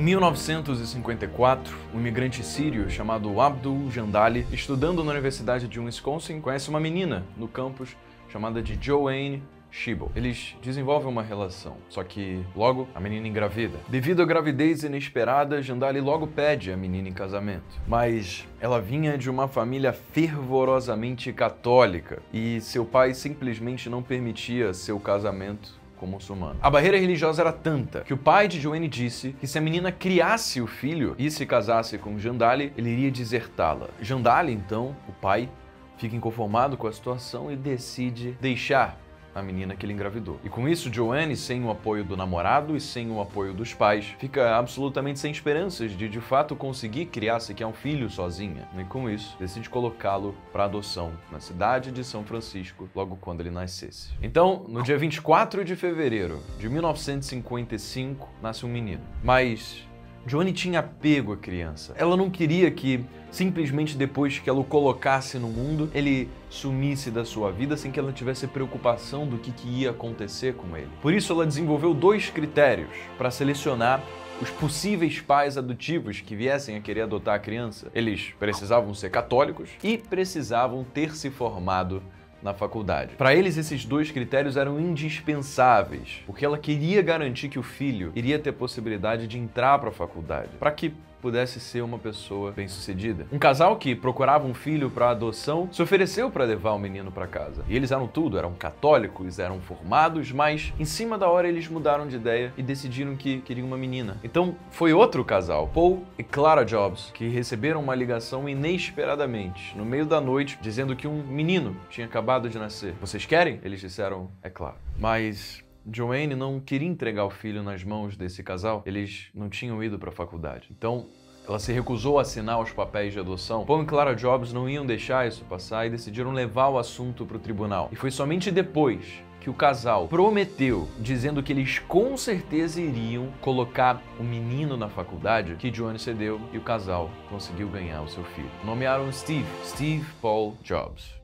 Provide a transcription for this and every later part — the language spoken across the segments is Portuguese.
Em 1954, um imigrante sírio chamado Abdul Jandali, estudando na Universidade de Wisconsin, conhece uma menina no campus chamada de Joanne Shibble. Eles desenvolvem uma relação, só que logo a menina engravida. Devido à gravidez inesperada, Jandali logo pede a menina em casamento. Mas ela vinha de uma família fervorosamente católica e seu pai simplesmente não permitia seu casamento com muçulmano. A barreira religiosa era tanta que o pai de Joanne disse que se a menina criasse o filho e se casasse com Jandali, ele iria desertá-la. Jandali, então, o pai, fica inconformado com a situação e decide deixar a menina que ele engravidou. E com isso, Joanne, sem o apoio do namorado e sem o apoio dos pais, fica absolutamente sem esperanças de de fato conseguir criar sequer um filho sozinha. E com isso, decide colocá-lo para adoção na cidade de São Francisco, logo quando ele nascesse. Então, no dia 24 de fevereiro de 1955, nasce um menino. Mas Johnny tinha apego à criança. Ela não queria que, simplesmente depois que ela o colocasse no mundo, ele sumisse da sua vida sem que ela tivesse preocupação do que, que ia acontecer com ele. Por isso, ela desenvolveu dois critérios para selecionar os possíveis pais adotivos que viessem a querer adotar a criança. Eles precisavam ser católicos e precisavam ter se formado na faculdade. Para eles, esses dois critérios eram indispensáveis, porque ela queria garantir que o filho iria ter possibilidade de entrar para a faculdade, para que pudesse ser uma pessoa bem-sucedida. Um casal que procurava um filho para adoção se ofereceu para levar o menino para casa. E eles eram tudo, eram católicos, eram formados, mas em cima da hora eles mudaram de ideia e decidiram que queriam uma menina. Então foi outro casal, Paul e Clara Jobs, que receberam uma ligação inesperadamente, no meio da noite, dizendo que um menino tinha acabado de nascer. Vocês querem? Eles disseram, é claro. Mas Joanne não queria entregar o filho nas mãos desse casal, eles não tinham ido para a faculdade. Então, ela se recusou a assinar os papéis de adoção. Paul e Clara Jobs não iam deixar isso passar e decidiram levar o assunto para o tribunal. E foi somente depois que o casal prometeu, dizendo que eles com certeza iriam colocar o menino na faculdade, que Joanne cedeu e o casal conseguiu ganhar o seu filho. Nomearam Steve, Steve Paul Jobs.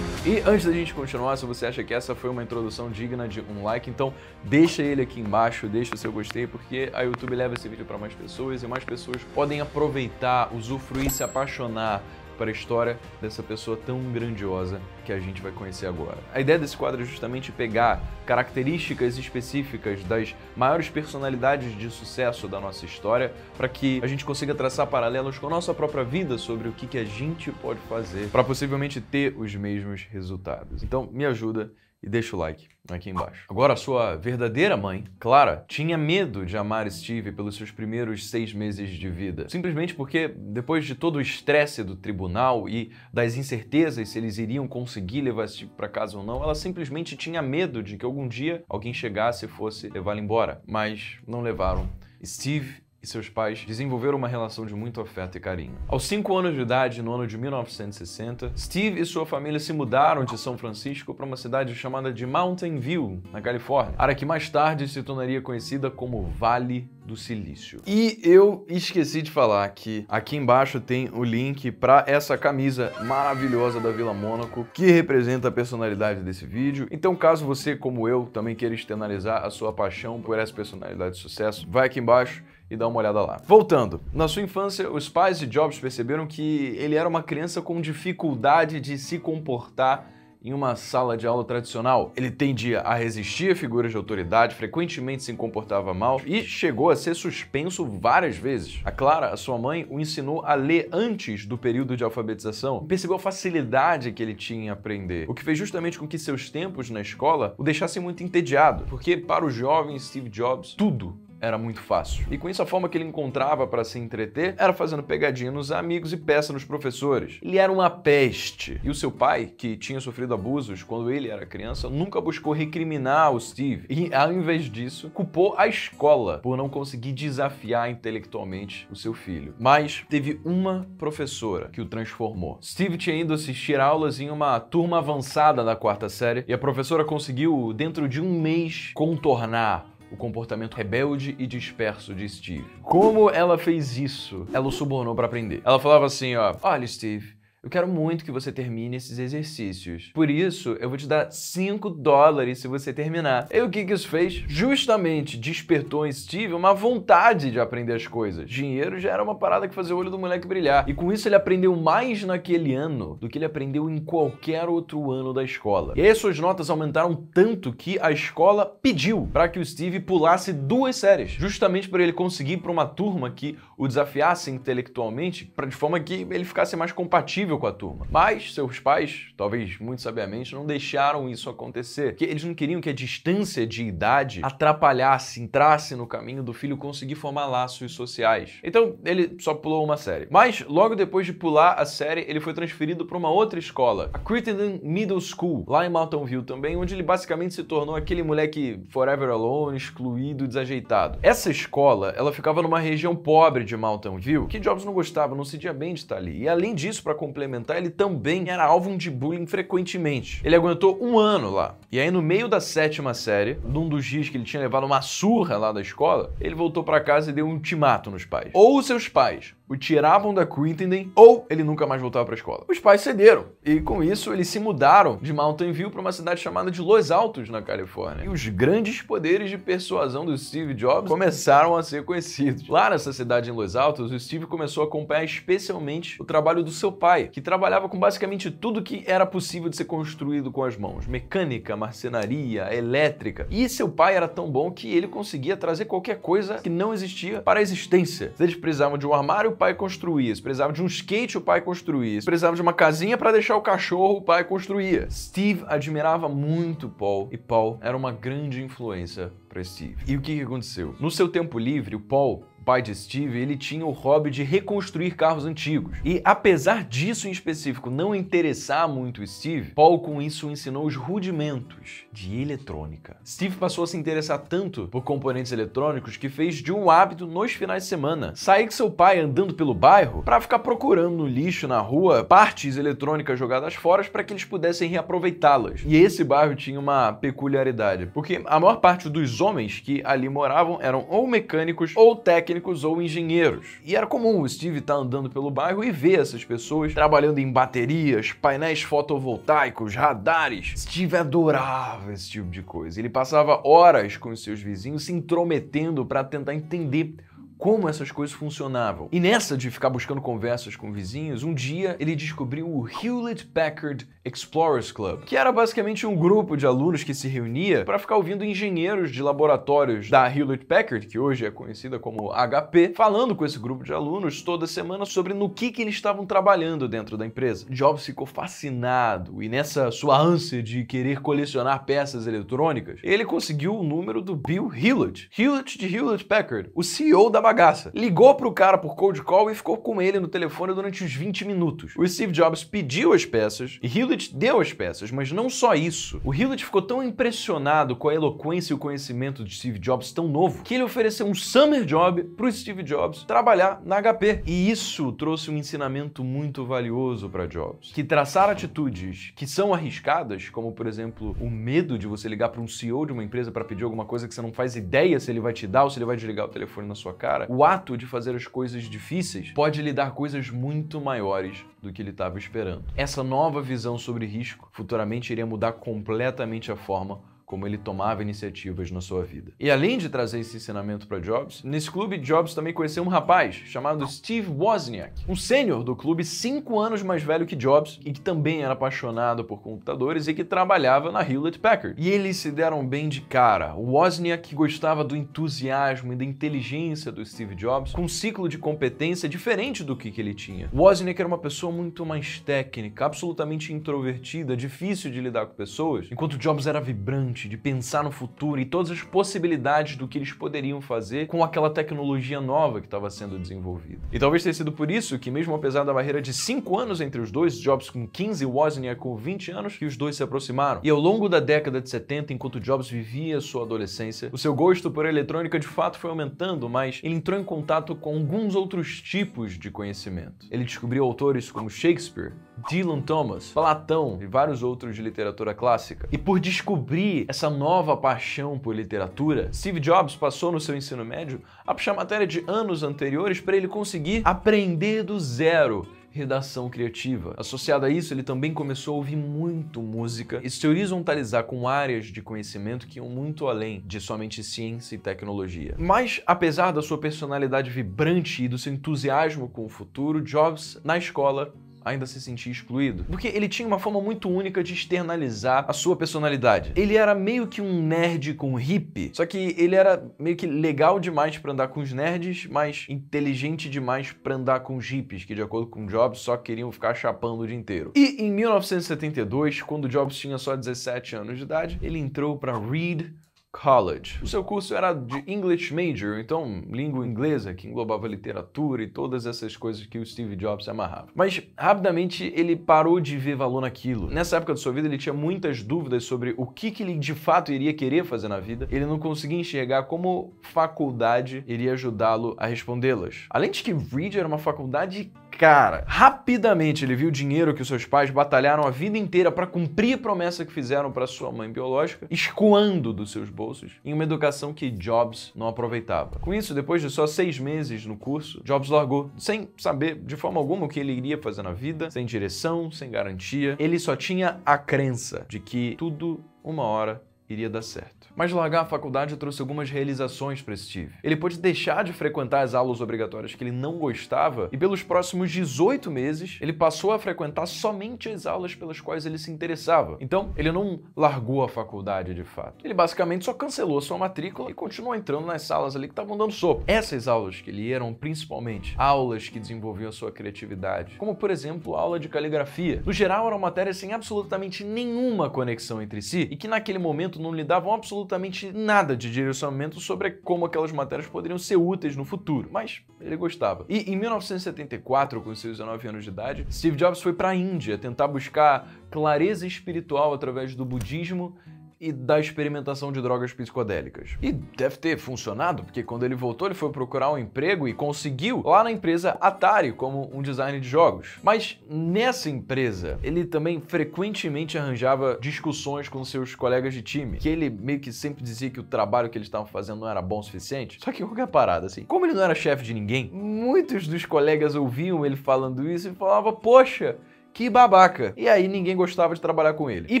E antes da gente continuar, se você acha que essa foi uma introdução digna de um like, então deixa ele aqui embaixo, deixa o seu gostei, porque a YouTube leva esse vídeo para mais pessoas e mais pessoas podem aproveitar, usufruir, se apaixonar para a história dessa pessoa tão grandiosa que a gente vai conhecer agora. A ideia desse quadro é justamente pegar características específicas das maiores personalidades de sucesso da nossa história para que a gente consiga traçar paralelos com a nossa própria vida sobre o que, que a gente pode fazer para possivelmente ter os mesmos resultados. Então, me ajuda e deixa o like aqui embaixo. Agora, sua verdadeira mãe, Clara, tinha medo de amar Steve pelos seus primeiros seis meses de vida. Simplesmente porque, depois de todo o estresse do tribunal e das incertezas se eles iriam conseguir levar Steve para casa ou não, ela simplesmente tinha medo de que algum dia alguém chegasse e fosse levá-la embora. Mas não levaram. Steve e seus pais desenvolveram uma relação de muito afeto e carinho. Aos 5 anos de idade, no ano de 1960, Steve e sua família se mudaram de São Francisco para uma cidade chamada de Mountain View, na Califórnia, área que mais tarde se tornaria conhecida como Vale do Silício. E eu esqueci de falar que aqui embaixo tem o link para essa camisa maravilhosa da Vila Mônaco, que representa a personalidade desse vídeo. Então, caso você, como eu, também queira externalizar a sua paixão por essa personalidade de sucesso, vai aqui embaixo e dá uma olhada lá. Voltando, na sua infância, os pais de Jobs perceberam que ele era uma criança com dificuldade de se comportar em uma sala de aula tradicional. Ele tendia a resistir a figuras de autoridade, frequentemente se comportava mal e chegou a ser suspenso várias vezes. A Clara, a sua mãe, o ensinou a ler antes do período de alfabetização. Percebeu a facilidade que ele tinha em aprender, o que fez justamente com que seus tempos na escola o deixassem muito entediado, porque para o jovem Steve Jobs, tudo era muito fácil. E com isso, a forma que ele encontrava para se entreter era fazendo pegadinha nos amigos e peça nos professores. Ele era uma peste. E o seu pai, que tinha sofrido abusos quando ele era criança, nunca buscou recriminar o Steve. E, ao invés disso, culpou a escola por não conseguir desafiar intelectualmente o seu filho. Mas teve uma professora que o transformou. Steve tinha ido assistir aulas em uma turma avançada da quarta série e a professora conseguiu, dentro de um mês, contornar o comportamento rebelde e disperso de Steve. Como ela fez isso? Ela o subornou para aprender. Ela falava assim, ó, olha Steve, Eu quero muito que você termine esses exercícios. Por isso, eu vou te dar 5 dólares se você terminar. E o que, que isso fez? Justamente despertou em Steve uma vontade de aprender as coisas. Dinheiro já era uma parada que fazia o olho do moleque brilhar. E com isso ele aprendeu mais naquele ano do que ele aprendeu em qualquer outro ano da escola. E aí suas notas aumentaram tanto que a escola pediu para que o Steve pulasse duas séries, justamente para ele conseguir para uma turma que o desafiasse intelectualmente, para de forma que ele ficasse mais compatível com a turma. Mas seus pais, talvez muito sabiamente, não deixaram isso acontecer, porque eles não queriam que a distância de idade atrapalhasse, entrasse no caminho do filho conseguir formar laços sociais. Então ele só pulou uma série. Mas logo depois de pular a série, ele foi transferido para uma outra escola, a Crittenden Middle School, lá em Mountain View também, onde ele basicamente se tornou aquele moleque forever alone, excluído, desajeitado. Essa escola, ela ficava numa região pobre de Mountain View, que Jobs não gostava, não se sentia bem de estar ali. E além disso, para completar complementar, ele também era alvo de bullying frequentemente. Ele aguentou um ano lá. E aí, no meio da sétima série, num dos dias que ele tinha levado uma surra lá da escola, ele voltou para casa e deu um ultimato nos pais. Ou seus pais o tiravam da Crittenden ou ele nunca mais voltava para a escola. Os pais cederam e com isso eles se mudaram de Mountain View para uma cidade chamada de Los Altos, na Califórnia. E os grandes poderes de persuasão do Steve Jobs começaram a ser conhecidos. Lá nessa cidade em Los Altos, o Steve começou a acompanhar especialmente o trabalho do seu pai, que trabalhava com basicamente tudo que era possível de ser construído com as mãos: mecânica, marcenaria, elétrica. E seu pai era tão bom que ele conseguia trazer qualquer coisa que não existia para a existência. Se eles precisavam de um armário, pai construía. Se precisava de um skate, o pai construía. Se precisava de uma casinha para deixar o cachorro, o pai construía. Steve admirava muito Paul e Paul era uma grande influência para Steve. E o que, aconteceu? No seu tempo livre, o Paul pai de Steve, ele tinha o hobby de reconstruir carros antigos. E apesar disso em específico não interessar muito Steve, Paul com isso ensinou os rudimentos de eletrônica. Steve passou a se interessar tanto por componentes eletrônicos que fez de um hábito nos finais de semana sair com seu pai andando pelo bairro para ficar procurando no lixo na rua partes eletrônicas jogadas fora para que eles pudessem reaproveitá-las. E esse bairro tinha uma peculiaridade, porque a maior parte dos homens que ali moravam eram ou mecânicos ou técnicos técnicos ou engenheiros. E era comum o Steve estar tá andando pelo bairro e ver essas pessoas trabalhando em baterias, painéis fotovoltaicos, radares. Steve adorava esse tipo de coisa. Ele passava horas com os seus vizinhos se intrometendo para tentar entender como essas coisas funcionavam. E nessa de ficar buscando conversas com vizinhos, um dia ele descobriu o Hewlett Packard Explorers Club, que era basicamente um grupo de alunos que se reunia para ficar ouvindo engenheiros de laboratórios da Hewlett Packard, que hoje é conhecida como HP, falando com esse grupo de alunos toda semana sobre no que, que eles estavam trabalhando dentro da empresa. Jobs ficou fascinado e nessa sua ânsia de querer colecionar peças eletrônicas, ele conseguiu o número do Bill Hewlett, Hewlett de Hewlett Packard, o CEO da bagaça. Ligou pro cara por cold call e ficou com ele no telefone durante uns 20 minutos. O Steve Jobs pediu as peças e Hewlett deu as peças, mas não só isso. O Hewlett ficou tão impressionado com a eloquência e o conhecimento de Steve Jobs tão novo que ele ofereceu um summer job pro Steve Jobs trabalhar na HP. E isso trouxe um ensinamento muito valioso para Jobs, que traçar atitudes que são arriscadas, como por exemplo, o medo de você ligar para um CEO de uma empresa para pedir alguma coisa que você não faz ideia se ele vai te dar ou se ele vai desligar o telefone na sua cara, cara, o ato de fazer as coisas difíceis pode lhe dar coisas muito maiores do que ele estava esperando. Essa nova visão sobre risco futuramente iria mudar completamente a forma como ele tomava iniciativas na sua vida. E além de trazer esse ensinamento para Jobs, nesse clube Jobs também conheceu um rapaz chamado Steve Wozniak, um sênior do clube cinco anos mais velho que Jobs e que também era apaixonado por computadores e que trabalhava na Hewlett Packard. E eles se deram bem de cara. O Wozniak gostava do entusiasmo e da inteligência do Steve Jobs, com um ciclo de competência diferente do que, que ele tinha. Wozniak era uma pessoa muito mais técnica, absolutamente introvertida, difícil de lidar com pessoas, enquanto Jobs era vibrante de pensar no futuro e todas as possibilidades do que eles poderiam fazer com aquela tecnologia nova que estava sendo desenvolvida. E talvez tenha sido por isso que, mesmo apesar da barreira de 5 anos entre os dois, Jobs com 15 e Wozniak com 20 anos, que os dois se aproximaram. E ao longo da década de 70, enquanto Jobs vivia sua adolescência, o seu gosto por eletrônica de fato foi aumentando, mas ele entrou em contato com alguns outros tipos de conhecimento. Ele descobriu autores como Shakespeare, Dylan Thomas, Platão e vários outros de literatura clássica. E por descobrir essa nova paixão por literatura, Steve Jobs passou no seu ensino médio a puxar matéria de anos anteriores para ele conseguir aprender do zero redação criativa. Associado a isso, ele também começou a ouvir muito música e se horizontalizar com áreas de conhecimento que iam muito além de somente ciência e tecnologia. Mas, apesar da sua personalidade vibrante e do seu entusiasmo com o futuro, Jobs, na escola, ainda se sentia excluído. Porque ele tinha uma forma muito única de externalizar a sua personalidade. Ele era meio que um nerd com hippie, só que ele era meio que legal demais para andar com os nerds, mas inteligente demais para andar com os hippies, que de acordo com Jobs só queriam ficar chapando o dia inteiro. E em 1972, quando Jobs tinha só 17 anos de idade, ele entrou para Reed College. O seu curso era de English Major, então língua inglesa, que englobava literatura e todas essas coisas que o Steve Jobs amarrava. Mas rapidamente ele parou de ver valor naquilo. Nessa época da sua vida ele tinha muitas dúvidas sobre o que, que ele de fato iria querer fazer na vida. Ele não conseguia enxergar como faculdade iria ajudá-lo a respondê-las. Além de que Reed era uma faculdade cara. Rapidamente ele viu o dinheiro que os seus pais batalharam a vida inteira para cumprir a promessa que fizeram para sua mãe biológica, escoando dos seus bolsos em uma educação que Jobs não aproveitava. Com isso, depois de só seis meses no curso, Jobs largou, sem saber de forma alguma o que ele iria fazer na vida, sem direção, sem garantia. Ele só tinha a crença de que tudo, uma hora, iria dar certo. Mas largar a faculdade trouxe algumas realizações para Steve. Ele pôde deixar de frequentar as aulas obrigatórias que ele não gostava e pelos próximos 18 meses ele passou a frequentar somente as aulas pelas quais ele se interessava. Então, ele não largou a faculdade de fato. Ele basicamente só cancelou sua matrícula e continuou entrando nas salas ali que estavam dando sopa. Essas aulas que ele eram principalmente aulas que desenvolviam a sua criatividade, como por exemplo a aula de caligrafia. No geral, eram matérias sem absolutamente nenhuma conexão entre si e que naquele momento não lhe davam absolutamente nada de direcionamento sobre como aquelas matérias poderiam ser úteis no futuro, mas ele gostava. E em 1974, com seus 19 anos de idade, Steve Jobs foi para a Índia tentar buscar clareza espiritual através do budismo e da experimentação de drogas psicodélicas. E deve ter funcionado, porque quando ele voltou, ele foi procurar um emprego e conseguiu lá na empresa Atari como um designer de jogos. Mas nessa empresa, ele também frequentemente arranjava discussões com seus colegas de time, que ele meio que sempre dizia que o trabalho que eles estavam fazendo não era bom o suficiente. Só que qualquer parada, assim, como ele não era chefe de ninguém, muitos dos colegas ouviam ele falando isso e falavam: Poxa, que babaca. E aí ninguém gostava de trabalhar com ele. E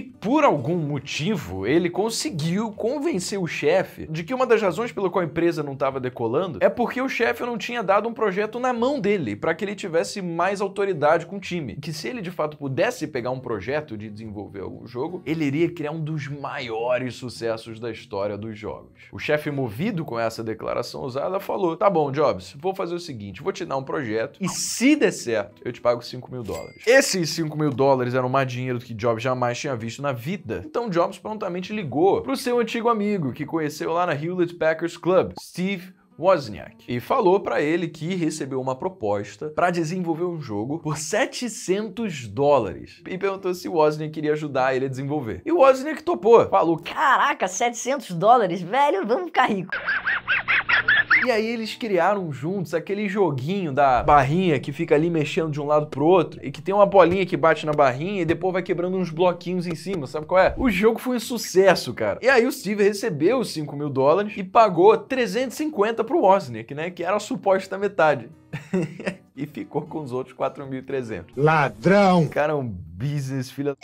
por algum motivo, ele conseguiu convencer o chefe de que uma das razões pela qual a empresa não estava decolando é porque o chefe não tinha dado um projeto na mão dele para que ele tivesse mais autoridade com o time. Que se ele de fato pudesse pegar um projeto de desenvolver algum jogo, ele iria criar um dos maiores sucessos da história dos jogos. O chefe, movido com essa declaração usada, falou: Tá bom, Jobs, vou fazer o seguinte: vou te dar um projeto e se der certo, eu te pago 5 mil dólares. Esse esses 5 mil dólares eram mais dinheiro do que Jobs jamais tinha visto na vida. Então Jobs prontamente ligou para o seu antigo amigo que conheceu lá na Hewlett Packard Club, Steve Wozniak, e falou para ele que recebeu uma proposta para desenvolver um jogo por 700 dólares e perguntou se Wozniak queria ajudar ele a desenvolver. E Wozniak topou, falou: Caraca, 700 dólares, velho, vamos ficar rico. E aí eles criaram juntos aquele joguinho da barrinha que fica ali mexendo de um lado pro outro e que tem uma bolinha que bate na barrinha e depois vai quebrando uns bloquinhos em cima, sabe qual é? O jogo foi um sucesso, cara. E aí o Steve recebeu os 5 mil dólares e pagou 350 pro Wozniak, né? Que era a suposta metade. e ficou com os outros 4.300. Ladrão! Cara, um business filha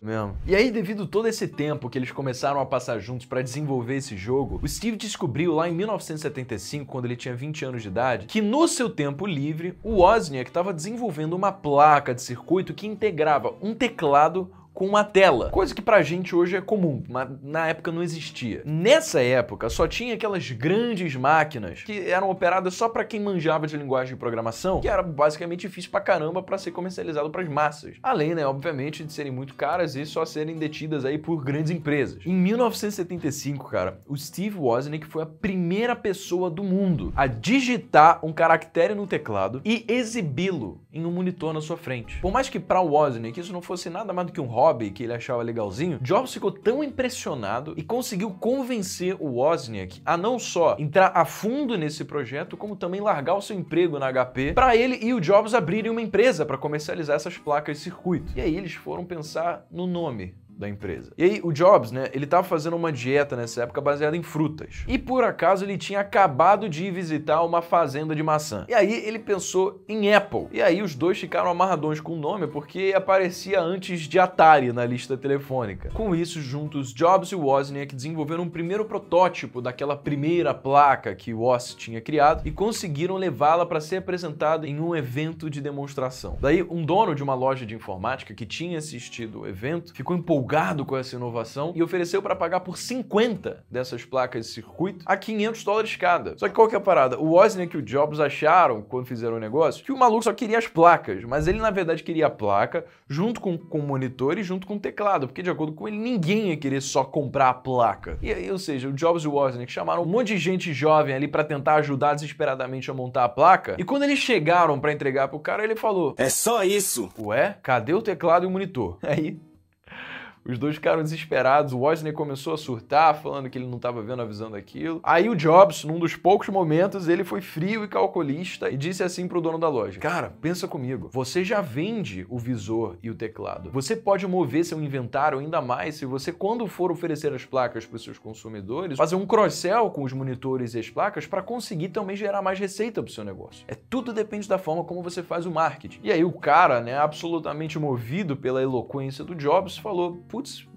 mesmo. E aí, devido todo esse tempo que eles começaram a passar juntos para desenvolver esse jogo, o Steve descobriu lá em 1975, quando ele tinha 20 anos de idade, que no seu tempo livre, o Wozniak estava desenvolvendo uma placa de circuito que integrava um teclado com uma tela, coisa que pra gente hoje é comum, mas na época não existia. Nessa época só tinha aquelas grandes máquinas que eram operadas só para quem manjava de linguagem de programação, que era basicamente difícil pra caramba para ser comercializado para as massas. Além, né, obviamente, de serem muito caras e só serem detidas aí por grandes empresas. Em 1975, cara, o Steve Wozniak foi a primeira pessoa do mundo a digitar um caractere no teclado e exibi-lo em um monitor na sua frente. Por mais que para o Wozniak isso não fosse nada mais do que um hobby, hobby que ele achava legalzinho, Jobs ficou tão impressionado e conseguiu convencer o Wozniak a não só entrar a fundo nesse projeto, como também largar o seu emprego na HP para ele e o Jobs abrirem uma empresa para comercializar essas placas de circuito. E aí eles foram pensar no nome da empresa. E aí o Jobs, né, ele tava fazendo uma dieta nessa época baseada em frutas. E por acaso ele tinha acabado de visitar uma fazenda de maçã. E aí ele pensou em Apple. E aí os dois ficaram amarradões com o nome porque aparecia antes de Atari na lista telefônica. Com isso, juntos, Jobs e Wozniak desenvolveram um primeiro protótipo daquela primeira placa que Woz tinha criado e conseguiram levá-la para ser apresentada em um evento de demonstração. Daí, um dono de uma loja de informática que tinha assistido o evento ficou empolgado com essa inovação e ofereceu para pagar por 50 dessas placas de circuito a 500 dólares cada. Só que qual que é a parada? O Wozniak e o Jobs acharam, quando fizeram o negócio, que o maluco só queria as placas, mas ele na verdade queria a placa junto com, com o monitor e junto com o teclado, porque de acordo com ele, ninguém ia querer só comprar a placa. E aí, ou seja, o Jobs e o Wozniak chamaram um monte de gente jovem ali para tentar ajudar desesperadamente a montar a placa, e quando eles chegaram para entregar pro cara, ele falou: É só isso. Ué, cadê o teclado e o monitor? Aí os dois ficaram desesperados. O Wozniak começou a surtar, falando que ele não estava vendo a visão daquilo. Aí o Jobs, num dos poucos momentos, ele foi frio e calculista e disse assim pro dono da loja: Cara, pensa comigo. Você já vende o visor e o teclado. Você pode mover seu inventário ainda mais se você, quando for oferecer as placas para os seus consumidores, fazer um cross-sell com os monitores e as placas para conseguir também gerar mais receita para o seu negócio. É tudo depende da forma como você faz o marketing. E aí o cara, né, absolutamente movido pela eloquência do Jobs, falou: gut.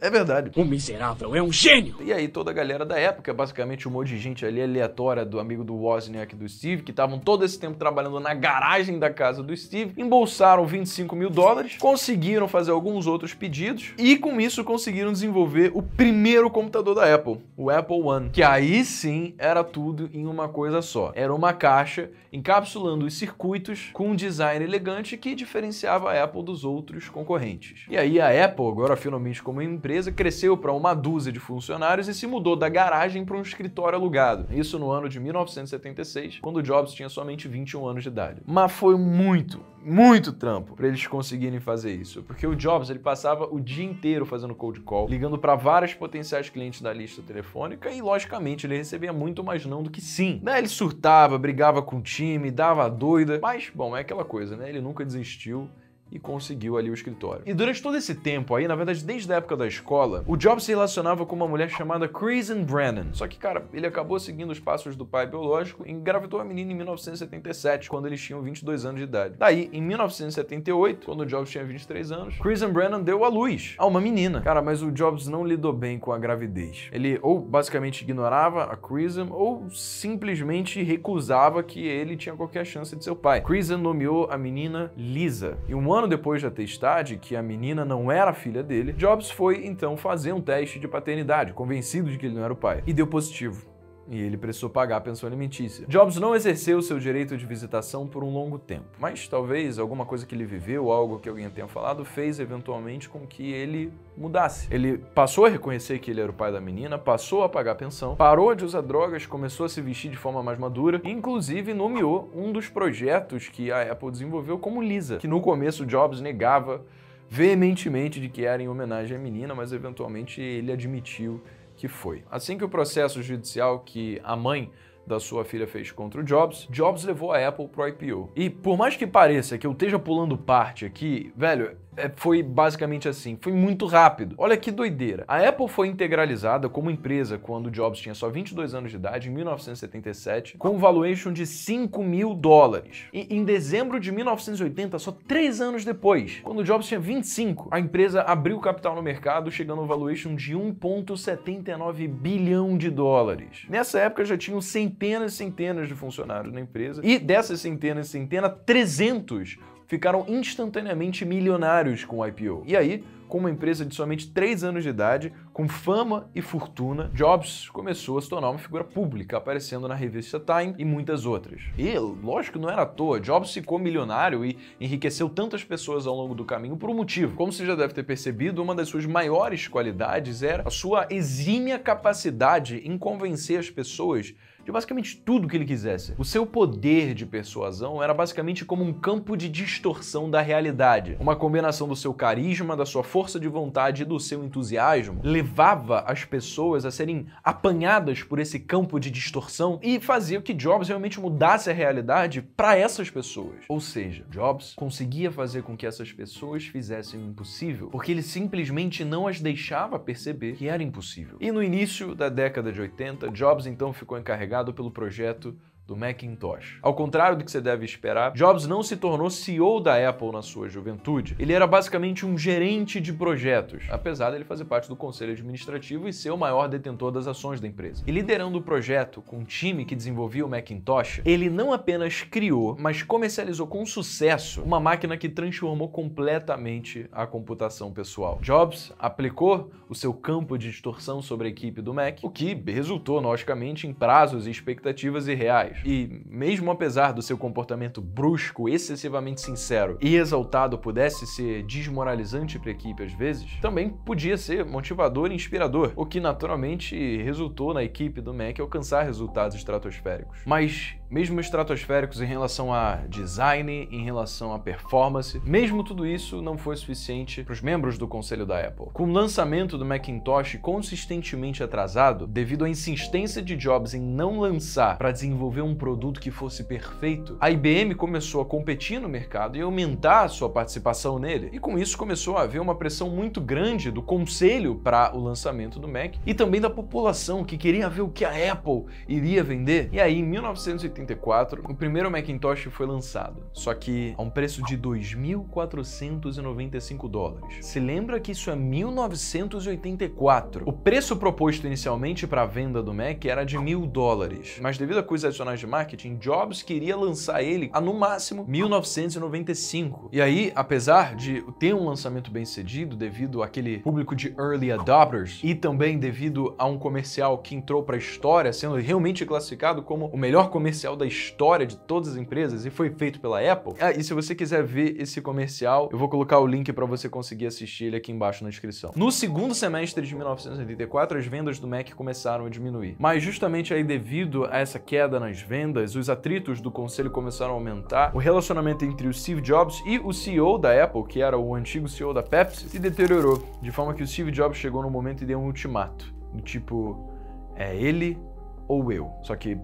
É verdade. O miserável é um gênio. E aí toda a galera da época, basicamente um monte de gente ali aleatória do amigo do Wozniak e do Steve, que estavam todo esse tempo trabalhando na garagem da casa do Steve, embolsaram 25 mil dólares, conseguiram fazer alguns outros pedidos e com isso conseguiram desenvolver o primeiro computador da Apple, o Apple One, que aí sim era tudo em uma coisa só. Era uma caixa encapsulando os circuitos com um design elegante que diferenciava a Apple dos outros concorrentes. E aí a Apple, agora finalmente como empresa, cresceu para uma dúzia de funcionários e se mudou da garagem para um escritório alugado. Isso no ano de 1976, quando Jobs tinha somente 21 anos de idade. Mas foi muito, muito trampo para eles conseguirem fazer isso, porque o Jobs ele passava o dia inteiro fazendo cold call, ligando para vários potenciais clientes da lista telefônica e logicamente ele recebia muito mais não do que sim. Né? Ele surtava, brigava com o time, dava doida, mas bom, é aquela coisa, né? Ele nunca desistiu e conseguiu ali o escritório. E durante todo esse tempo aí, na verdade, desde a época da escola, o Jobs se relacionava com uma mulher chamada Kristen Brennan. Só que, cara, ele acabou seguindo os passos do pai biológico e engravidou a menina em 1977, quando eles tinham 22 anos de idade. Daí, em 1978, quando o Jobs tinha 23 anos, Kristen Brennan deu à luz a uma menina. Cara, mas o Jobs não lidou bem com a gravidez. Ele ou basicamente ignorava a Kristen ou simplesmente recusava que ele tinha qualquer chance de ser o pai. Kristen nomeou a menina Lisa. E um ano depois de atestar de que a menina não era filha dele, Jobs foi então fazer um teste de paternidade, convencido de que ele não era o pai, e deu positivo e ele precisou pagar a pensão alimentícia. Jobs não exerceu seu direito de visitação por um longo tempo, mas talvez alguma coisa que ele viveu, algo que alguém tenha falado, fez eventualmente com que ele mudasse. Ele passou a reconhecer que ele era o pai da menina, passou a pagar a pensão, parou de usar drogas, começou a se vestir de forma mais madura, e inclusive nomeou um dos projetos que a Apple desenvolveu como Lisa, que no começo Jobs negava veementemente de que era em homenagem à menina, mas eventualmente ele admitiu que foi. Assim que o processo judicial que a mãe da sua filha fez contra o Jobs, Jobs levou a Apple pro IPO. E por mais que pareça que eu esteja pulando parte aqui, velho, foi basicamente assim, foi muito rápido. Olha que doideira. A Apple foi integralizada como empresa quando Jobs tinha só 22 anos de idade, em 1977, com um valuation de 5 mil dólares. E em dezembro de 1980, só três anos depois, quando Jobs tinha 25, a empresa abriu capital no mercado, chegando a um valuation de 1,79 bilhão de dólares. Nessa época já tinham centenas e centenas de funcionários na empresa, e dessas centenas e centenas, 300 ficaram instantaneamente milionários com o IPO. E aí, com uma empresa de somente 3 anos de idade, com fama e fortuna, Jobs começou a se tornar uma figura pública, aparecendo na revista Time e muitas outras. E, lógico, não era à toa, Jobs ficou milionário e enriqueceu tantas pessoas ao longo do caminho por um motivo. Como você já deve ter percebido, uma das suas maiores qualidades era a sua exímia capacidade em convencer as pessoas de basicamente tudo que ele quisesse. O seu poder de persuasão era basicamente como um campo de distorção da realidade. Uma combinação do seu carisma, da sua força de vontade e do seu entusiasmo levava as pessoas a serem apanhadas por esse campo de distorção e fazia que Jobs realmente mudasse a realidade para essas pessoas. Ou seja, Jobs conseguia fazer com que essas pessoas fizessem o impossível porque ele simplesmente não as deixava perceber que era impossível. E no início da década de 80, Jobs então ficou encarregado pelo projeto do Macintosh. Ao contrário do que você deve esperar, Jobs não se tornou CEO da Apple na sua juventude. Ele era basicamente um gerente de projetos, apesar dele fazer parte do conselho administrativo e ser o maior detentor das ações da empresa. E liderando o projeto com um time que desenvolvia o Macintosh, ele não apenas criou, mas comercializou com sucesso uma máquina que transformou completamente a computação pessoal. Jobs aplicou o seu campo de distorção sobre a equipe do Mac, o que resultou, logicamente, em prazos e expectativas irreais. E mesmo apesar do seu comportamento brusco, excessivamente sincero e exaltado pudesse ser desmoralizante para a equipe às vezes, também podia ser motivador e inspirador, o que naturalmente resultou na equipe do Mac alcançar resultados estratosféricos. Mas mesmo estratosféricos em relação a design, em relação a performance, mesmo tudo isso não foi suficiente para os membros do conselho da Apple. Com o lançamento do Macintosh consistentemente atrasado, devido à insistência de Jobs em não lançar para desenvolver um produto que fosse perfeito, a IBM começou a competir no mercado e aumentar a sua participação nele. E com isso começou a haver uma pressão muito grande do conselho para o lançamento do Mac e também da população que queria ver o que a Apple iria vender. E aí, em 1984, o primeiro Macintosh foi lançado, só que a um preço de 2.495 dólares. Se lembra que isso é 1984. O preço proposto inicialmente para a venda do Mac era de mil dólares, mas devido a coisas adicionais de marketing, Jobs queria lançar ele a no máximo 1995. E aí, apesar de ter um lançamento bem sucedido devido àquele público de early adopters e também devido a um comercial que entrou para a história, sendo realmente classificado como o melhor comercial da história de todas as empresas e foi feito pela Apple. Ah, e se você quiser ver esse comercial, eu vou colocar o link para você conseguir assistir ele aqui embaixo na descrição. No segundo semestre de 1984, as vendas do Mac começaram a diminuir. Mas justamente aí devido a essa queda nas vendas, os atritos do conselho começaram a aumentar, o relacionamento entre o Steve Jobs e o CEO da Apple, que era o antigo CEO da Pepsi, se deteriorou, de forma que o Steve Jobs chegou no momento e deu um ultimato, do tipo, é ele ou eu. Só que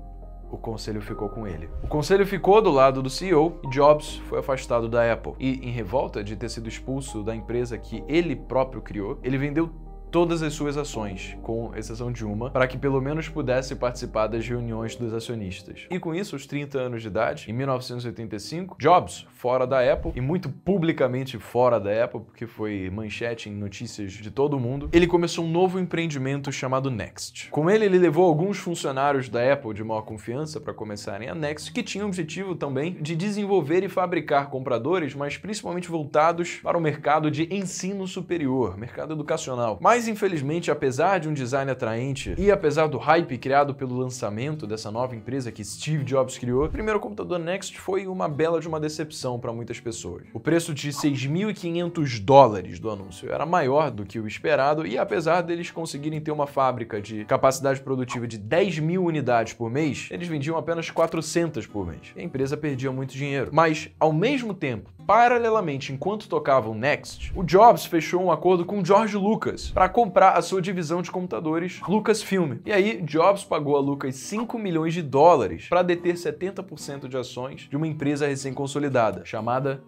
o conselho ficou com ele. O conselho ficou do lado do CEO e Jobs foi afastado da Apple. E, em revolta de ter sido expulso da empresa que ele próprio criou, ele vendeu todas as suas ações, com exceção de uma, para que pelo menos pudesse participar das reuniões dos acionistas. E com isso, aos 30 anos de idade, em 1985, Jobs, fora da Apple, e muito publicamente fora da Apple, porque foi manchete em notícias de todo o mundo, ele começou um novo empreendimento chamado Next. Com ele, ele levou alguns funcionários da Apple de maior confiança para começarem a Next, que tinha o objetivo também de desenvolver e fabricar compradores, mas principalmente voltados para o mercado de ensino superior, mercado educacional. Mas mas infelizmente, apesar de um design atraente e apesar do hype criado pelo lançamento dessa nova empresa que Steve Jobs criou, o primeiro computador Next foi uma bela de uma decepção para muitas pessoas. O preço de 6.500 dólares do anúncio era maior do que o esperado e apesar deles conseguirem ter uma fábrica de capacidade produtiva de 10 mil unidades por mês, eles vendiam apenas 400 por mês. A empresa perdia muito dinheiro. Mas, ao mesmo tempo, Paralelamente, enquanto tocavam Next, o Jobs fechou um acordo com George Lucas para comprar a sua divisão de computadores Lucasfilm. E aí, Jobs pagou a Lucas 5 milhões de dólares para deter 70% de ações de uma empresa recém-consolidada, chamada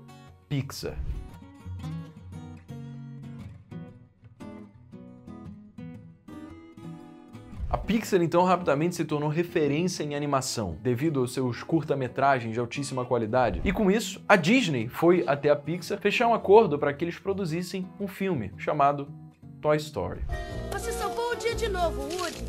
Pixar. A Pixar então rapidamente se tornou referência em animação, devido aos seus curta-metragens de altíssima qualidade. E com isso, a Disney foi até a Pixar fechar um acordo para que eles produzissem um filme chamado Toy Story. Você salvou o dia de novo, Woody.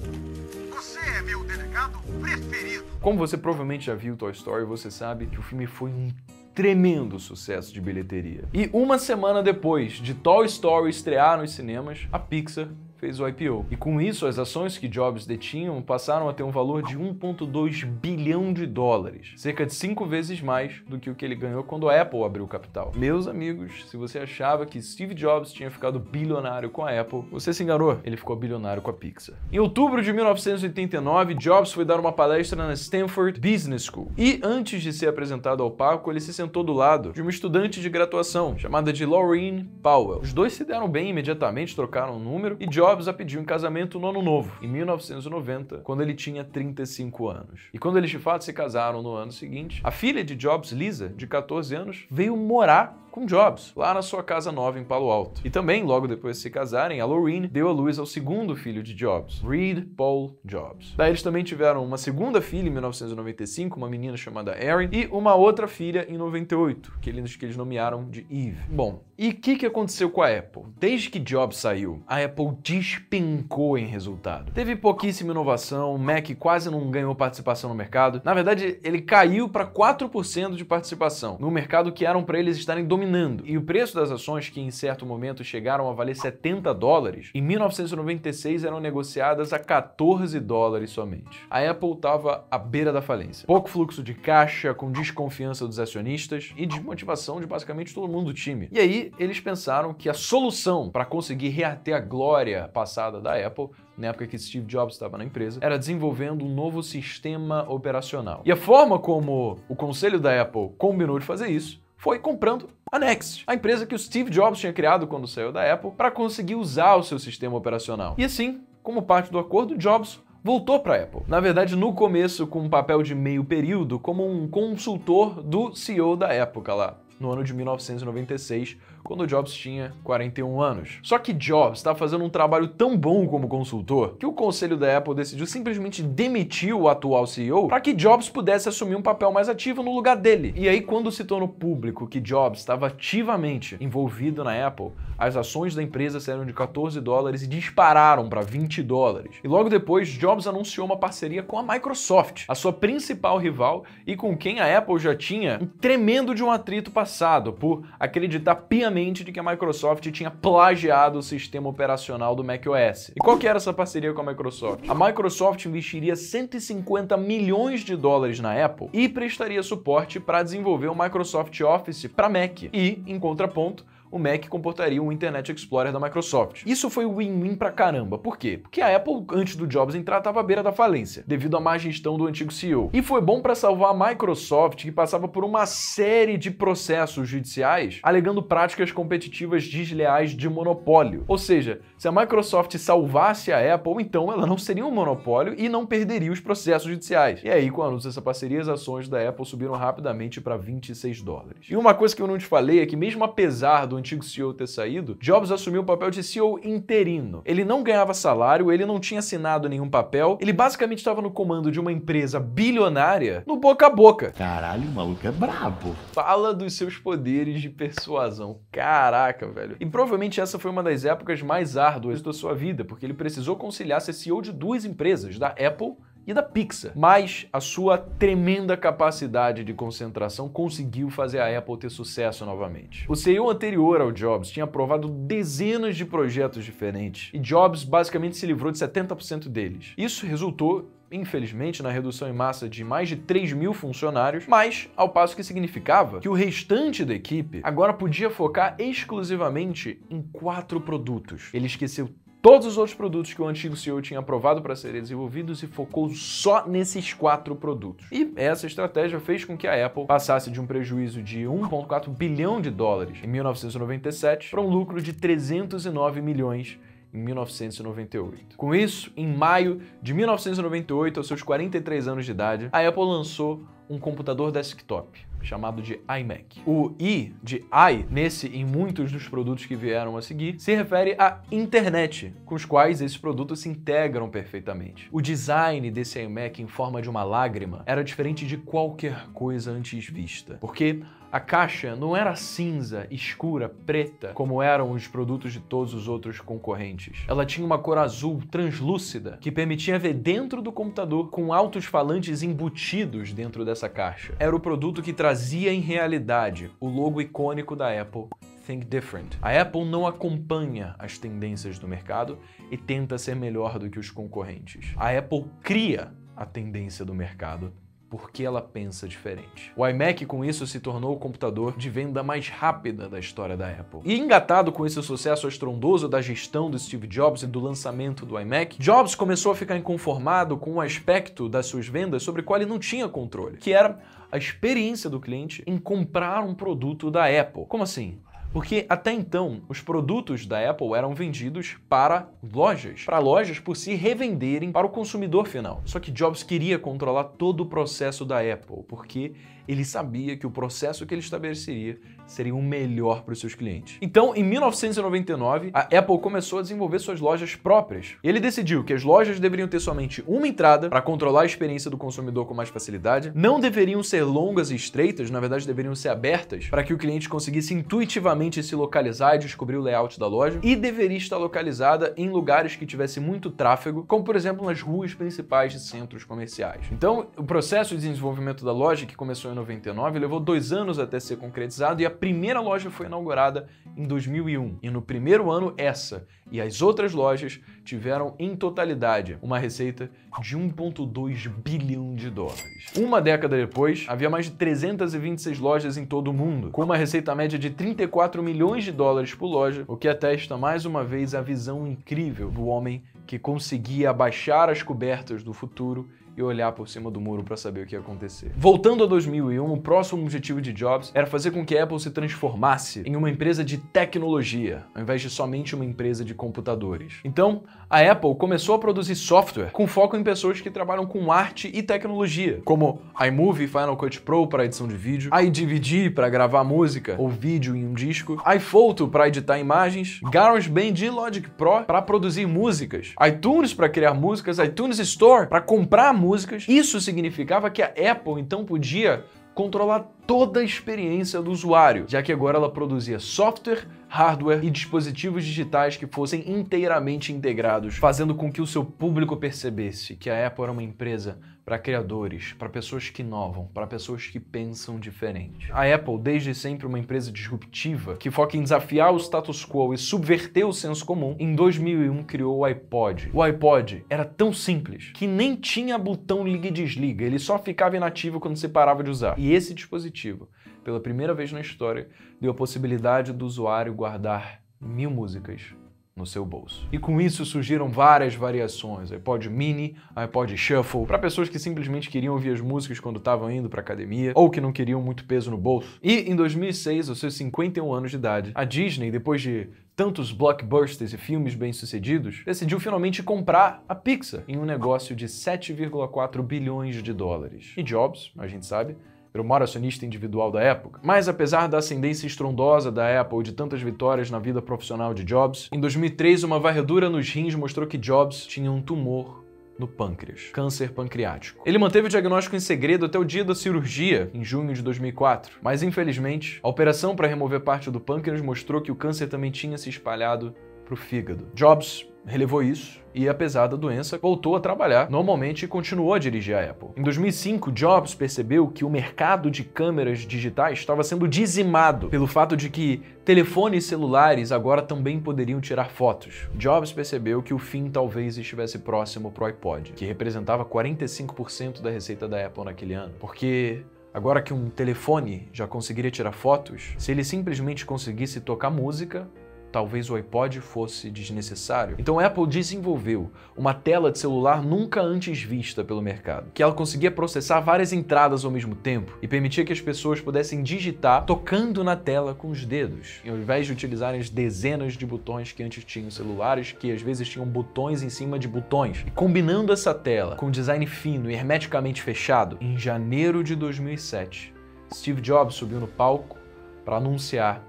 Você é meu delegado preferido. Como você provavelmente já viu Toy Story, você sabe que o filme foi um tremendo sucesso de bilheteria. E uma semana depois de Toy Story estrear nos cinemas, a Pixar fez o IPO. E com isso, as ações que Jobs detinham passaram a ter um valor de 1,2 bilhão de dólares, cerca de cinco vezes mais do que o que ele ganhou quando a Apple abriu capital. Meus amigos, se você achava que Steve Jobs tinha ficado bilionário com a Apple, você se enganou. Ele ficou bilionário com a Pixar. Em outubro de 1989, Jobs foi dar uma palestra na Stanford Business School. E antes de ser apresentado ao palco, ele se sentou do lado de uma estudante de graduação chamada de Laureen Powell. Os dois se deram bem imediatamente, trocaram um número e Jobs a pediu em casamento no ano novo, em 1990, quando ele tinha 35 anos. E quando eles de fato se casaram no ano seguinte, a filha de Jobs, Lisa, de 14 anos, veio morar com Jobs, lá na sua casa nova em Palo Alto. E também, logo depois de se casarem, a Lorraine deu à luz ao segundo filho de Jobs, Reed Paul Jobs. Daí eles também tiveram uma segunda filha em 1995, uma menina chamada Erin, e uma outra filha em 98, que eles, que eles nomearam de Eve. Bom, e o que, que aconteceu com a Apple? Desde que Jobs saiu, a Apple despencou em resultado. Teve pouquíssima inovação, o Mac quase não ganhou participação no mercado. Na verdade, ele caiu para 4% de participação, no mercado que eram para eles estarem dominando E o preço das ações, que em certo momento chegaram a valer 70 dólares, em 1996 eram negociadas a 14 dólares somente. A Apple estava à beira da falência. Pouco fluxo de caixa, com desconfiança dos acionistas e desmotivação de basicamente todo mundo do time. E aí eles pensaram que a solução para conseguir reater a glória passada da Apple na época que Steve Jobs estava na empresa, era desenvolvendo um novo sistema operacional. E a forma como o conselho da Apple combinou de fazer isso foi comprando a Next, a empresa que o Steve Jobs tinha criado quando saiu da Apple para conseguir usar o seu sistema operacional. E assim, como parte do acordo, Jobs voltou para a Apple. Na verdade, no começo com um papel de meio período como um consultor do CEO da época lá, no ano de 1996, quando Jobs tinha 41 anos. Só que Jobs estava fazendo um trabalho tão bom como consultor que o conselho da Apple decidiu simplesmente demitir o atual CEO para que Jobs pudesse assumir um papel mais ativo no lugar dele. E aí, quando se tornou público que Jobs estava ativamente envolvido na Apple, as ações da empresa saíram de 14 dólares e dispararam para 20 dólares. E logo depois, Jobs anunciou uma parceria com a Microsoft, a sua principal rival e com quem a Apple já tinha um tremendo de um atrito passado por acreditar piamente de que a Microsoft tinha plagiado o sistema operacional do macOS. E qual que era essa parceria com a Microsoft? A Microsoft investiria 150 milhões de dólares na Apple e prestaria suporte para desenvolver o Microsoft Office para Mac. E, em contraponto, o Mac comportaria o Internet Explorer da Microsoft. Isso foi win-win pra caramba. Por quê? Porque a Apple, antes do Jobs entrar, estava à beira da falência, devido à má gestão do antigo CEO. E foi bom para salvar a Microsoft, que passava por uma série de processos judiciais alegando práticas competitivas desleais de monopólio. Ou seja, se a Microsoft salvasse a Apple, então ela não seria um monopólio e não perderia os processos judiciais. E aí, com o anúncio dessa parceria, as ações da Apple subiram rapidamente para 26 dólares. E uma coisa que eu não te falei é que mesmo apesar do antigo CEO ter saído, Jobs assumiu o papel de CEO interino. Ele não ganhava salário, ele não tinha assinado nenhum papel, ele basicamente estava no comando de uma empresa bilionária no boca a boca. Caralho, o maluco é brabo. Fala dos seus poderes de persuasão. Caraca, velho. E provavelmente essa foi uma das épocas mais árduas da sua vida, porque ele precisou conciliar ser CEO de duas empresas, da Apple e da Pixar. Mas a sua tremenda capacidade de concentração conseguiu fazer a Apple ter sucesso novamente. O CEO anterior ao Jobs tinha aprovado dezenas de projetos diferentes e Jobs basicamente se livrou de 70% deles. Isso resultou infelizmente, na redução em massa de mais de 3 mil funcionários, mas ao passo que significava que o restante da equipe agora podia focar exclusivamente em quatro produtos. Ele esqueceu todos os outros produtos que o antigo CEO tinha aprovado para serem desenvolvidos e focou só nesses quatro produtos. E essa estratégia fez com que a Apple passasse de um prejuízo de 1,4 bilhão de dólares em 1997 para um lucro de 309 milhões em 1998. Com isso, em maio de 1998, aos seus 43 anos de idade, a Apple lançou um computador desktop chamado de iMac. O i de i, nesse e em muitos dos produtos que vieram a seguir, se refere à internet, com os quais esses produtos se integram perfeitamente. O design desse iMac em forma de uma lágrima era diferente de qualquer coisa antes vista, porque a caixa não era cinza, escura, preta, como eram os produtos de todos os outros concorrentes. Ela tinha uma cor azul translúcida que permitia ver dentro do computador com altos falantes embutidos dentro dessa caixa. Era o produto que trazia em realidade o logo icônico da Apple think different. A Apple não acompanha as tendências do mercado e tenta ser melhor do que os concorrentes. A Apple cria a tendência do mercado porque ela pensa diferente. O iMac com isso se tornou o computador de venda mais rápida da história da Apple. E engatado com esse sucesso estrondoso da gestão do Steve Jobs e do lançamento do iMac, Jobs começou a ficar inconformado com um aspecto das suas vendas sobre o qual ele não tinha controle, que era a experiência do cliente em comprar um produto da Apple. Como assim? Porque até então, os produtos da Apple eram vendidos para lojas, para lojas por se revenderem para o consumidor final. Só que Jobs queria controlar todo o processo da Apple, porque ele sabia que o processo que ele estabeleceria seria o melhor para os seus clientes. Então, em 1999, a Apple começou a desenvolver suas lojas próprias. Ele decidiu que as lojas deveriam ter somente uma entrada para controlar a experiência do consumidor com mais facilidade, não deveriam ser longas e estreitas, na verdade deveriam ser abertas para que o cliente conseguisse intuitivamente se localizar e descobrir o layout da loja, e deveria estar localizada em lugares que tivesse muito tráfego, como por exemplo nas ruas principais de centros comerciais. Então, o processo de desenvolvimento da loja, que começou em 99, levou dois anos até ser concretizado e a primeira loja foi inaugurada em 2001. E no primeiro ano, essa e as outras lojas tiveram em totalidade uma receita de 1,2 bilhão de dólares. Uma década depois, havia mais de 326 lojas em todo o mundo, com uma receita média de 34 milhões de dólares por loja, o que atesta mais uma vez a visão incrível do homem que conseguia abaixar as cobertas do futuro e olhar por cima do muro para saber o que ia acontecer. Voltando a 2001, o próximo objetivo de Jobs era fazer com que a Apple se transformasse em uma empresa de tecnologia, ao invés de somente uma empresa de computadores. Então, a Apple começou a produzir software com foco em pessoas que trabalham com arte e tecnologia, como iMovie Final Cut Pro para edição de vídeo, iDVD para gravar música ou vídeo em um disco, iPhoto para editar imagens, GarageBand e Logic Pro para produzir músicas, iTunes para criar músicas, iTunes Store para comprar músicas. Isso significava que a Apple então podia controlar toda a experiência do usuário, já que agora ela produzia software, hardware e dispositivos digitais que fossem inteiramente integrados, fazendo com que o seu público percebesse que a Apple era uma empresa para criadores, para pessoas que inovam, para pessoas que pensam diferente. A Apple, desde sempre uma empresa disruptiva, que foca em desafiar o status quo e subverter o senso comum, em 2001 criou o iPod. O iPod era tão simples que nem tinha botão liga e desliga, ele só ficava inativo quando você parava de usar. E esse dispositivo, pela primeira vez na história, deu a possibilidade do usuário guardar mil músicas no seu bolso. E com isso surgiram várias variações, iPod Mini, iPod Shuffle, para pessoas que simplesmente queriam ouvir as músicas quando estavam indo para academia ou que não queriam muito peso no bolso. E em 2006, aos seus 51 anos de idade, a Disney, depois de tantos blockbusters e filmes bem-sucedidos, decidiu finalmente comprar a Pixar em um negócio de 7,4 bilhões de dólares. E Jobs, a gente sabe, o maior acionista individual da época. Mas apesar da ascendência estrondosa da Apple e de tantas vitórias na vida profissional de Jobs, em 2003 uma varredura nos rins mostrou que Jobs tinha um tumor no pâncreas, câncer pancreático. Ele manteve o diagnóstico em segredo até o dia da cirurgia, em junho de 2004, mas infelizmente, a operação para remover parte do pâncreas mostrou que o câncer também tinha se espalhado para o fígado. Jobs relevou isso e, apesar da doença, voltou a trabalhar normalmente e continuou a dirigir a Apple. Em 2005, Jobs percebeu que o mercado de câmeras digitais estava sendo dizimado pelo fato de que telefones celulares agora também poderiam tirar fotos. Jobs percebeu que o fim talvez estivesse próximo para o iPod, que representava 45% da receita da Apple naquele ano, porque Agora que um telefone já conseguiria tirar fotos, se ele simplesmente conseguisse tocar música, talvez o iPod fosse desnecessário. Então a Apple desenvolveu uma tela de celular nunca antes vista pelo mercado, que ela conseguia processar várias entradas ao mesmo tempo e permitia que as pessoas pudessem digitar tocando na tela com os dedos, ao invés de utilizarem as dezenas de botões que antes tinham celulares, que às vezes tinham botões em cima de botões. E combinando essa tela com um design fino e hermeticamente fechado, em janeiro de 2007, Steve Jobs subiu no palco para anunciar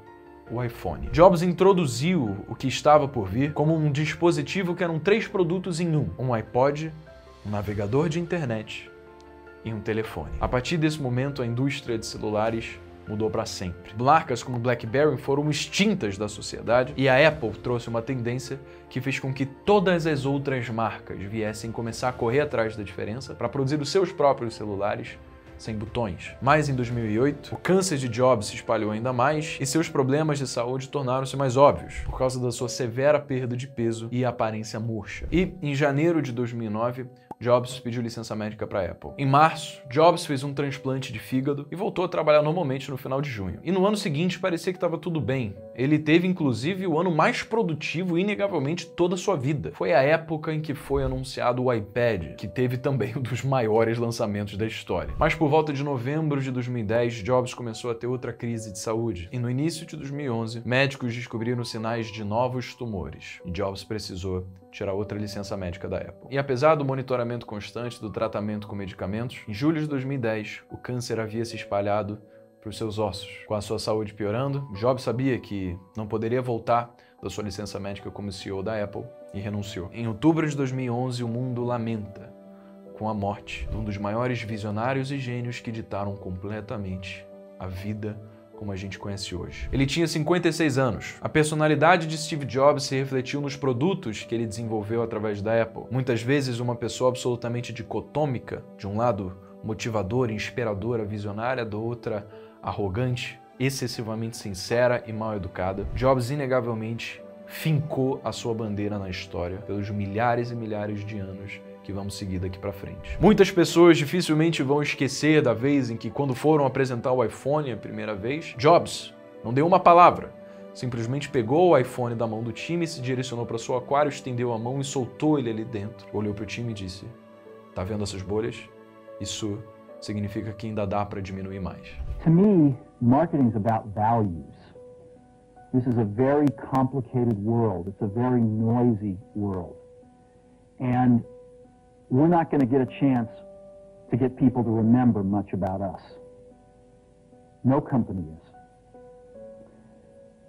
o iPhone. Jobs introduziu o que estava por vir como um dispositivo que eram três produtos em um: um iPod, um navegador de internet e um telefone. A partir desse momento, a indústria de celulares mudou para sempre. Marcas como BlackBerry foram extintas da sociedade e a Apple trouxe uma tendência que fez com que todas as outras marcas viessem começar a correr atrás da diferença para produzir os seus próprios celulares sem botões. Mas em 2008, o câncer de Jobs se espalhou ainda mais e seus problemas de saúde tornaram-se mais óbvios por causa da sua severa perda de peso e aparência murcha. E em janeiro de 2009, Jobs pediu licença médica para a Apple. Em março, Jobs fez um transplante de fígado e voltou a trabalhar normalmente no final de junho. E no ano seguinte parecia que estava tudo bem. Ele teve inclusive o ano mais produtivo inegavelmente toda a sua vida. Foi a época em que foi anunciado o iPad, que teve também um dos maiores lançamentos da história. Mas por volta de novembro de 2010, Jobs começou a ter outra crise de saúde. E no início de 2011, médicos descobriram sinais de novos tumores. E Jobs precisou tirar outra licença médica da Apple. E apesar do monitoramento constante do tratamento com medicamentos, em julho de 2010, o câncer havia se espalhado para os seus ossos. Com a sua saúde piorando, Jobs sabia que não poderia voltar da sua licença médica como CEO da Apple e renunciou. Em outubro de 2011, o mundo lamenta com a morte de um dos maiores visionários e gênios que ditaram completamente a vida como a gente conhece hoje. Ele tinha 56 anos. A personalidade de Steve Jobs se refletiu nos produtos que ele desenvolveu através da Apple. Muitas vezes uma pessoa absolutamente dicotômica, de um lado motivadora, inspiradora, visionária, da outra arrogante, excessivamente sincera e mal educada. Jobs inegavelmente fincou a sua bandeira na história pelos milhares e milhares de anos que vamos seguir daqui para frente. Muitas pessoas dificilmente vão esquecer da vez em que, quando foram apresentar o iPhone a primeira vez, Jobs não deu uma palavra. Simplesmente pegou o iPhone da mão do time, se direcionou para seu aquário, estendeu a mão e soltou ele ali dentro. Olhou para o time e disse: Tá vendo essas bolhas? Isso significa que ainda dá para diminuir mais. To me, marketing is about values. This is a very complicated world. It's a very noisy world. We're not going to get a chance to get people to remember much about us. No company is.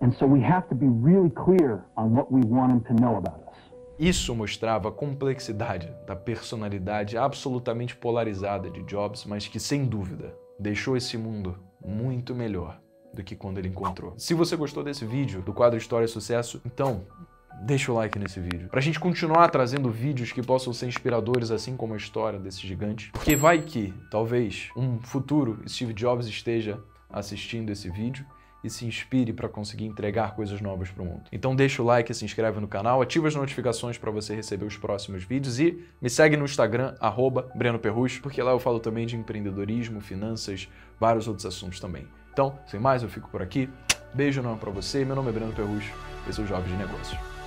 And so we have to be really clear on what we want them to know about us. Isso mostrava a complexidade da personalidade absolutamente polarizada de Jobs, mas que sem dúvida deixou esse mundo muito melhor do que quando ele encontrou. Se você gostou desse vídeo do quadro História e Sucesso, então deixa o like nesse vídeo. Pra gente continuar trazendo vídeos que possam ser inspiradores, assim como a história desse gigante. Porque vai que, talvez, um futuro Steve Jobs esteja assistindo esse vídeo e se inspire para conseguir entregar coisas novas para o mundo. Então deixa o like, se inscreve no canal, ativa as notificações para você receber os próximos vídeos e me segue no Instagram, arroba Breno Perrus, porque lá eu falo também de empreendedorismo, finanças, vários outros assuntos também. Então, sem mais, eu fico por aqui. Beijo enorme para você, meu nome é Breno Perrus, esse é o Jovem de Negócios.